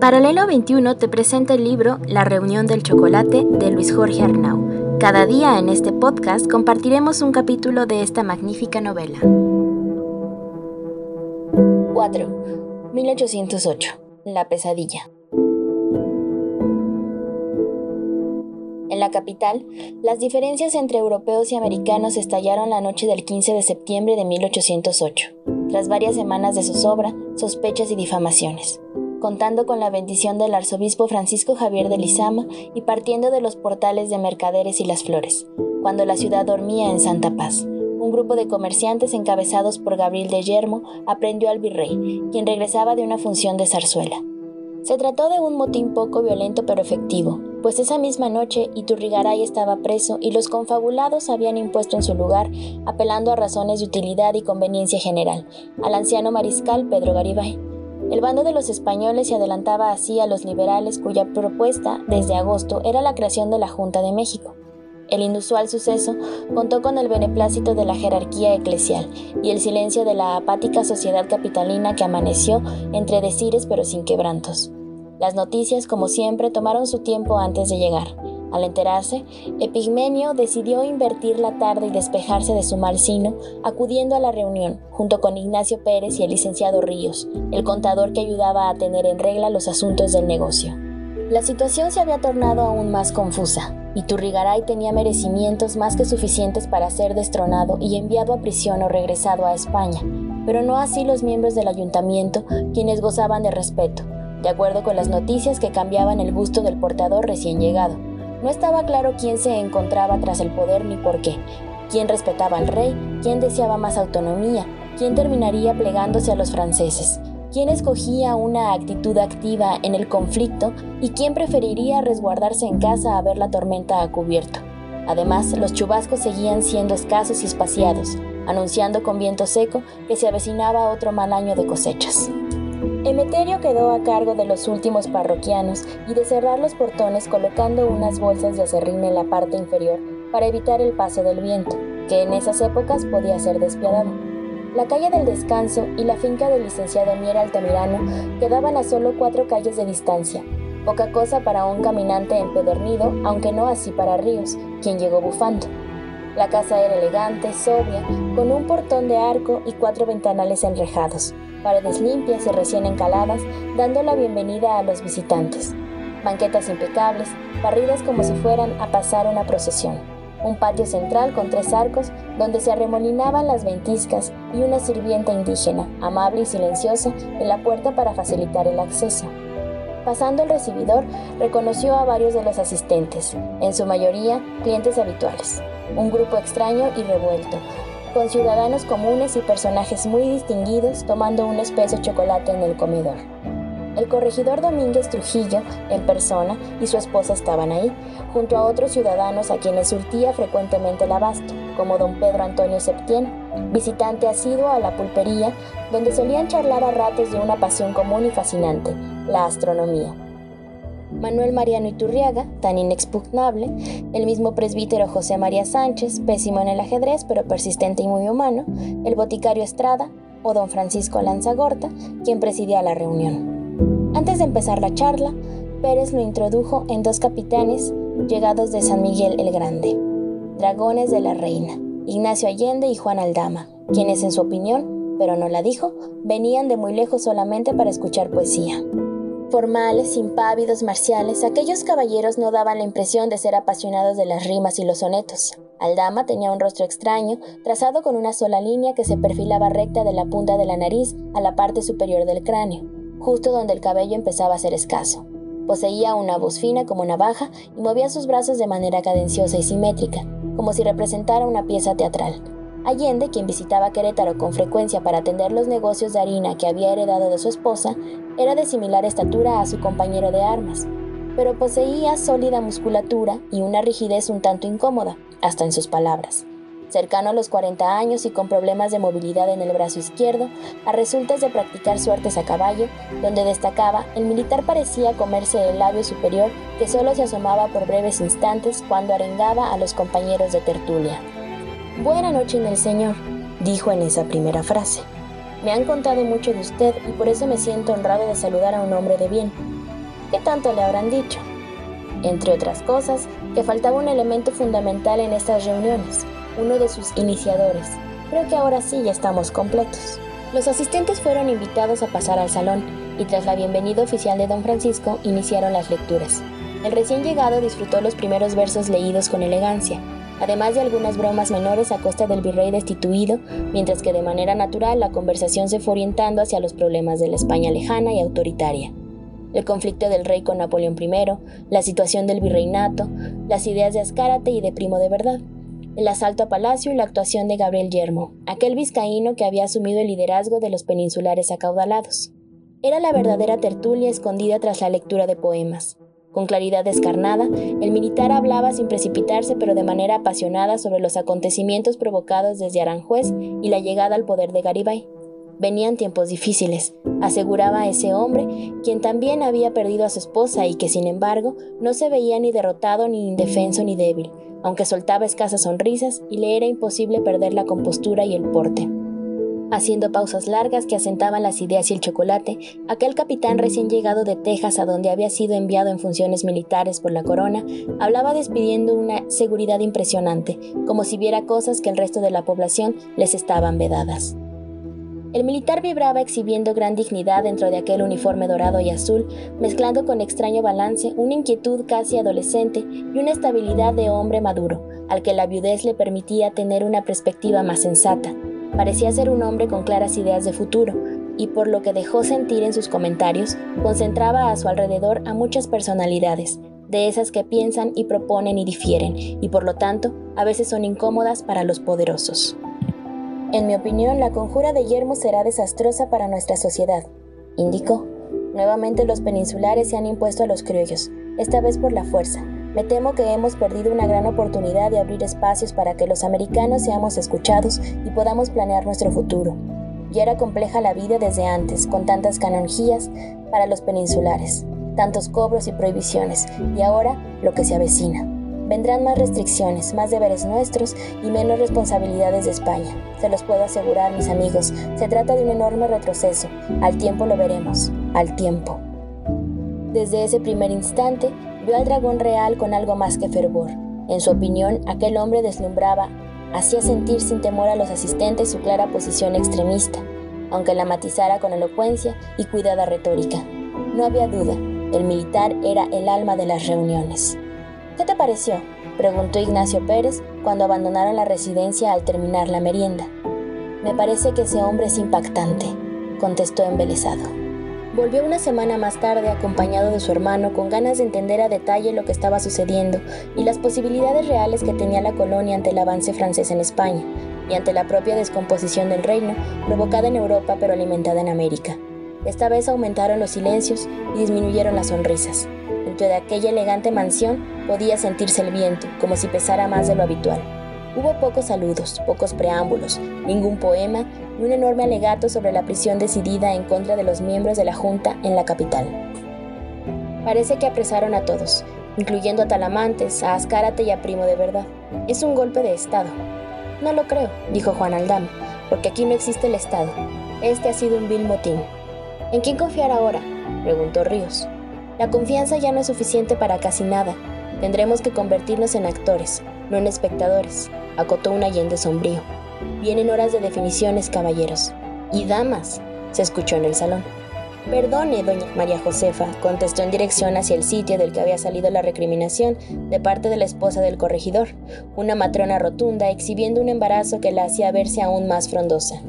Paralelo 21 te presenta el libro La reunión del chocolate de Luis Jorge Arnau. Cada día en este podcast compartiremos un capítulo de esta magnífica novela. 4. 1808. La pesadilla. En la capital, las diferencias entre europeos y americanos estallaron la noche del 15 de septiembre de 1808, tras varias semanas de zozobra, sospechas y difamaciones contando con la bendición del arzobispo Francisco Javier de Lizama y partiendo de los portales de Mercaderes y las Flores, cuando la ciudad dormía en Santa Paz. Un grupo de comerciantes encabezados por Gabriel de Yermo aprendió al virrey, quien regresaba de una función de zarzuela. Se trató de un motín poco violento pero efectivo, pues esa misma noche Iturrigaray estaba preso y los confabulados habían impuesto en su lugar, apelando a razones de utilidad y conveniencia general, al anciano mariscal Pedro Garibay. El bando de los españoles se adelantaba así a los liberales cuya propuesta desde agosto era la creación de la Junta de México. El inusual suceso contó con el beneplácito de la jerarquía eclesial y el silencio de la apática sociedad capitalina que amaneció entre decires pero sin quebrantos. Las noticias, como siempre, tomaron su tiempo antes de llegar. Al enterarse, Epigmenio decidió invertir la tarde y despejarse de su mal sino, acudiendo a la reunión, junto con Ignacio Pérez y el licenciado Ríos, el contador que ayudaba a tener en regla los asuntos del negocio. La situación se había tornado aún más confusa, y Turrigaray tenía merecimientos más que suficientes para ser destronado y enviado a prisión o regresado a España, pero no así los miembros del ayuntamiento, quienes gozaban de respeto, de acuerdo con las noticias que cambiaban el gusto del portador recién llegado no estaba claro quién se encontraba tras el poder ni por qué, quién respetaba al rey, quién deseaba más autonomía, quién terminaría plegándose a los franceses, quién escogía una actitud activa en el conflicto y quién preferiría resguardarse en casa a ver la tormenta a cubierto. Además, los chubascos seguían siendo escasos y espaciados, anunciando con viento seco que se avecinaba otro mal año de cosechas. Emeterio quedó a cargo de los últimos parroquianos y de cerrar los portones colocando unas bolsas de acerrín en la parte inferior para evitar el paso del viento, que en esas épocas podía ser despiadado. La calle del Descanso y la finca del licenciado Mier Altamirano quedaban a solo cuatro calles de distancia, poca cosa para un caminante empedernido, aunque no así para Ríos, quien llegó bufando. La casa era elegante, sobria, con un portón de arco y cuatro ventanales enrejados, paredes limpias y recién encaladas, dando la bienvenida a los visitantes. Banquetas impecables, barridas como si fueran a pasar una procesión. Un patio central con tres arcos donde se arremolinaban las ventiscas y una sirvienta indígena, amable y silenciosa, en la puerta para facilitar el acceso. Pasando el recibidor, reconoció a varios de los asistentes, en su mayoría clientes habituales. Un grupo extraño y revuelto, con ciudadanos comunes y personajes muy distinguidos tomando un espeso chocolate en el comedor. El corregidor Domínguez Trujillo, en persona, y su esposa estaban ahí, junto a otros ciudadanos a quienes surtía frecuentemente el abasto, como don Pedro Antonio Septién, visitante asiduo a la pulpería, donde solían charlar a ratos de una pasión común y fascinante, la astronomía. Manuel Mariano Iturriaga, tan inexpugnable, el mismo presbítero José María Sánchez, pésimo en el ajedrez pero persistente y muy humano, el boticario Estrada o don Francisco Lanzagorta, quien presidía la reunión. Antes de empezar la charla, Pérez lo introdujo en dos capitanes llegados de San Miguel el Grande, dragones de la reina, Ignacio Allende y Juan Aldama, quienes en su opinión, pero no la dijo, venían de muy lejos solamente para escuchar poesía. Formales, impávidos, marciales, aquellos caballeros no daban la impresión de ser apasionados de las rimas y los sonetos. Aldama tenía un rostro extraño, trazado con una sola línea que se perfilaba recta de la punta de la nariz a la parte superior del cráneo, justo donde el cabello empezaba a ser escaso. Poseía una voz fina como navaja y movía sus brazos de manera cadenciosa y simétrica, como si representara una pieza teatral. Allende, quien visitaba Querétaro con frecuencia para atender los negocios de harina que había heredado de su esposa, era de similar estatura a su compañero de armas, pero poseía sólida musculatura y una rigidez un tanto incómoda, hasta en sus palabras. Cercano a los 40 años y con problemas de movilidad en el brazo izquierdo, a resultas de practicar suertes a caballo, donde destacaba, el militar parecía comerse el labio superior que solo se asomaba por breves instantes cuando arengaba a los compañeros de tertulia. Buena noche en el Señor, dijo en esa primera frase. Me han contado mucho de usted y por eso me siento honrado de saludar a un hombre de bien. ¿Qué tanto le habrán dicho? Entre otras cosas, que faltaba un elemento fundamental en estas reuniones, uno de sus iniciadores. Creo que ahora sí ya estamos completos. Los asistentes fueron invitados a pasar al salón y tras la bienvenida oficial de don Francisco iniciaron las lecturas. El recién llegado disfrutó los primeros versos leídos con elegancia, además de algunas bromas menores a costa del virrey destituido, mientras que de manera natural la conversación se fue orientando hacia los problemas de la España lejana y autoritaria. El conflicto del rey con Napoleón I, la situación del virreinato, las ideas de Azcárate y de Primo de Verdad el asalto a Palacio y la actuación de Gabriel Yermo, aquel vizcaíno que había asumido el liderazgo de los peninsulares acaudalados. Era la verdadera tertulia escondida tras la lectura de poemas. Con claridad descarnada, el militar hablaba sin precipitarse pero de manera apasionada sobre los acontecimientos provocados desde Aranjuez y la llegada al poder de Garibay. Venían tiempos difíciles, aseguraba ese hombre, quien también había perdido a su esposa y que, sin embargo, no se veía ni derrotado, ni indefenso, ni débil, aunque soltaba escasas sonrisas y le era imposible perder la compostura y el porte. Haciendo pausas largas que asentaban las ideas y el chocolate, aquel capitán recién llegado de Texas a donde había sido enviado en funciones militares por la corona, hablaba despidiendo una seguridad impresionante, como si viera cosas que el resto de la población les estaban vedadas. El militar vibraba exhibiendo gran dignidad dentro de aquel uniforme dorado y azul, mezclando con extraño balance una inquietud casi adolescente y una estabilidad de hombre maduro, al que la viudez le permitía tener una perspectiva más sensata. Parecía ser un hombre con claras ideas de futuro, y por lo que dejó sentir en sus comentarios, concentraba a su alrededor a muchas personalidades, de esas que piensan y proponen y difieren, y por lo tanto a veces son incómodas para los poderosos. En mi opinión, la conjura de Yermo será desastrosa para nuestra sociedad, indicó. Nuevamente los peninsulares se han impuesto a los criollos, esta vez por la fuerza. Me temo que hemos perdido una gran oportunidad de abrir espacios para que los americanos seamos escuchados y podamos planear nuestro futuro. Ya era compleja la vida desde antes, con tantas canonjías para los peninsulares, tantos cobros y prohibiciones, y ahora lo que se avecina. Vendrán más restricciones, más deberes nuestros y menos responsabilidades de España. Se los puedo asegurar, mis amigos, se trata de un enorme retroceso. Al tiempo lo veremos, al tiempo. Desde ese primer instante, vio al dragón real con algo más que fervor. En su opinión, aquel hombre deslumbraba, hacía sentir sin temor a los asistentes su clara posición extremista, aunque la matizara con elocuencia y cuidada retórica. No había duda, el militar era el alma de las reuniones. ¿Qué te pareció? preguntó Ignacio Pérez cuando abandonaron la residencia al terminar la merienda. Me parece que ese hombre es impactante, contestó embelesado. Volvió una semana más tarde acompañado de su hermano con ganas de entender a detalle lo que estaba sucediendo y las posibilidades reales que tenía la colonia ante el avance francés en España y ante la propia descomposición del reino, provocada en Europa pero alimentada en América. Esta vez aumentaron los silencios y disminuyeron las sonrisas de aquella elegante mansión podía sentirse el viento, como si pesara más de lo habitual. Hubo pocos saludos, pocos preámbulos, ningún poema y un enorme alegato sobre la prisión decidida en contra de los miembros de la Junta en la capital. Parece que apresaron a todos, incluyendo a Talamantes, a Azcárate y a Primo de Verdad. Es un golpe de Estado. No lo creo, dijo Juan Aldama, porque aquí no existe el Estado. Este ha sido un vil motín. ¿En quién confiar ahora? preguntó Ríos. La confianza ya no es suficiente para casi nada. Tendremos que convertirnos en actores, no en espectadores, acotó un Allende sombrío. Vienen horas de definiciones, caballeros. Y damas, se escuchó en el salón. Perdone, doña María Josefa, contestó en dirección hacia el sitio del que había salido la recriminación de parte de la esposa del corregidor, una matrona rotunda exhibiendo un embarazo que la hacía verse aún más frondosa.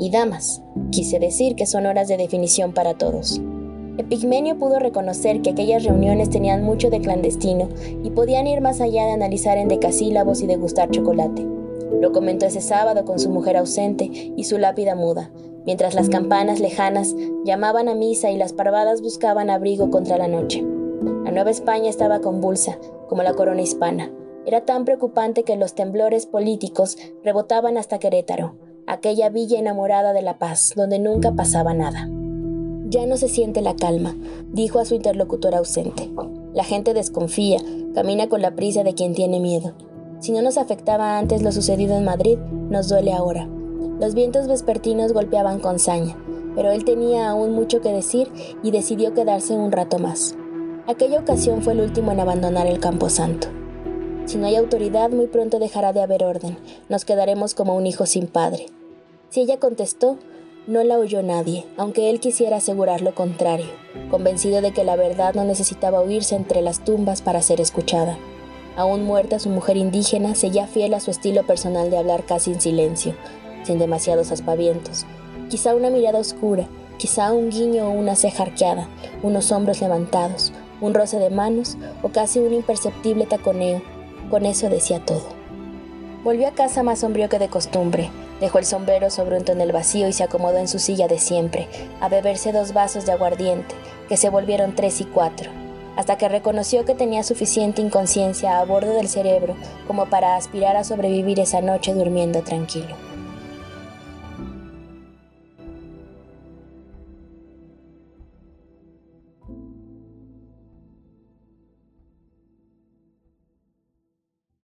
Y damas, quise decir que son horas de definición para todos. Epigmenio pudo reconocer que aquellas reuniones tenían mucho de clandestino y podían ir más allá de analizar en decasílabos y degustar chocolate. Lo comentó ese sábado con su mujer ausente y su lápida muda, mientras las campanas lejanas llamaban a misa y las parvadas buscaban abrigo contra la noche. La Nueva España estaba convulsa, como la corona hispana. Era tan preocupante que los temblores políticos rebotaban hasta Querétaro, aquella villa enamorada de la paz, donde nunca pasaba nada. Ya no se siente la calma, dijo a su interlocutor ausente. La gente desconfía, camina con la prisa de quien tiene miedo. Si no nos afectaba antes lo sucedido en Madrid, nos duele ahora. Los vientos vespertinos golpeaban con saña, pero él tenía aún mucho que decir y decidió quedarse un rato más. Aquella ocasión fue el último en abandonar el Campo Santo. Si no hay autoridad, muy pronto dejará de haber orden. Nos quedaremos como un hijo sin padre. Si ella contestó, no la oyó nadie, aunque él quisiera asegurar lo contrario, convencido de que la verdad no necesitaba oírse entre las tumbas para ser escuchada. Aún muerta, su mujer indígena seguía fiel a su estilo personal de hablar casi en silencio, sin demasiados aspavientos. Quizá una mirada oscura, quizá un guiño o una ceja arqueada, unos hombros levantados, un roce de manos o casi un imperceptible taconeo. Con eso decía todo. Volvió a casa más sombrío que de costumbre. Dejó el sombrero sobre un tonel vacío y se acomodó en su silla de siempre, a beberse dos vasos de aguardiente, que se volvieron tres y cuatro, hasta que reconoció que tenía suficiente inconsciencia a bordo del cerebro como para aspirar a sobrevivir esa noche durmiendo tranquilo.